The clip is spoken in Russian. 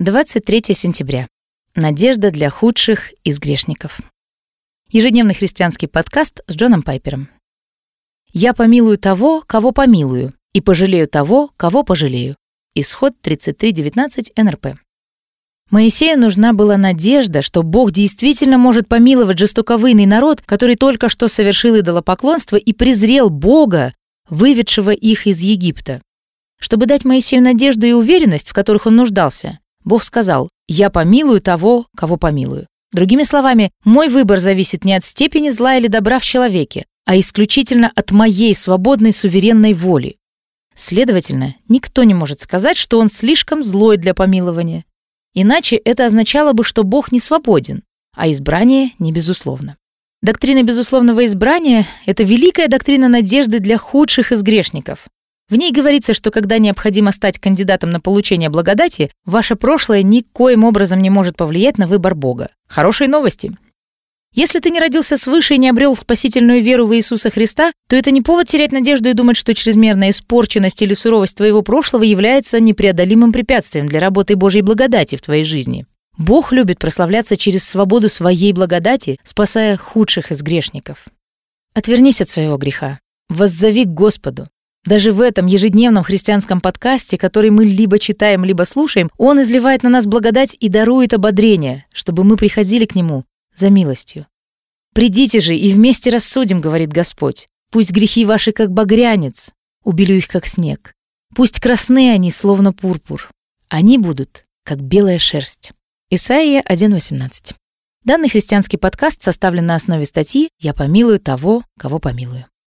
23 сентября. Надежда для худших из грешников. Ежедневный христианский подкаст с Джоном Пайпером. «Я помилую того, кого помилую, и пожалею того, кого пожалею». Исход 33.19 НРП. Моисею нужна была надежда, что Бог действительно может помиловать жестоковыйный народ, который только что совершил идолопоклонство и презрел Бога, выведшего их из Египта. Чтобы дать Моисею надежду и уверенность, в которых он нуждался, Бог сказал, «Я помилую того, кого помилую». Другими словами, мой выбор зависит не от степени зла или добра в человеке, а исключительно от моей свободной суверенной воли. Следовательно, никто не может сказать, что он слишком злой для помилования. Иначе это означало бы, что Бог не свободен, а избрание не безусловно. Доктрина безусловного избрания – это великая доктрина надежды для худших из грешников. В ней говорится, что когда необходимо стать кандидатом на получение благодати, ваше прошлое никоим образом не может повлиять на выбор Бога. Хорошие новости. Если ты не родился свыше и не обрел спасительную веру в Иисуса Христа, то это не повод терять надежду и думать, что чрезмерная испорченность или суровость твоего прошлого является непреодолимым препятствием для работы Божьей благодати в твоей жизни. Бог любит прославляться через свободу своей благодати, спасая худших из грешников. Отвернись от своего греха. Воззови к Господу. Даже в этом ежедневном христианском подкасте, который мы либо читаем, либо слушаем, он изливает на нас благодать и дарует ободрение, чтобы мы приходили к нему за милостью. «Придите же и вместе рассудим», — говорит Господь. «Пусть грехи ваши, как багрянец, убелю их, как снег. Пусть красны они, словно пурпур. Они будут, как белая шерсть». Исаия 1.18. Данный христианский подкаст составлен на основе статьи «Я помилую того, кого помилую».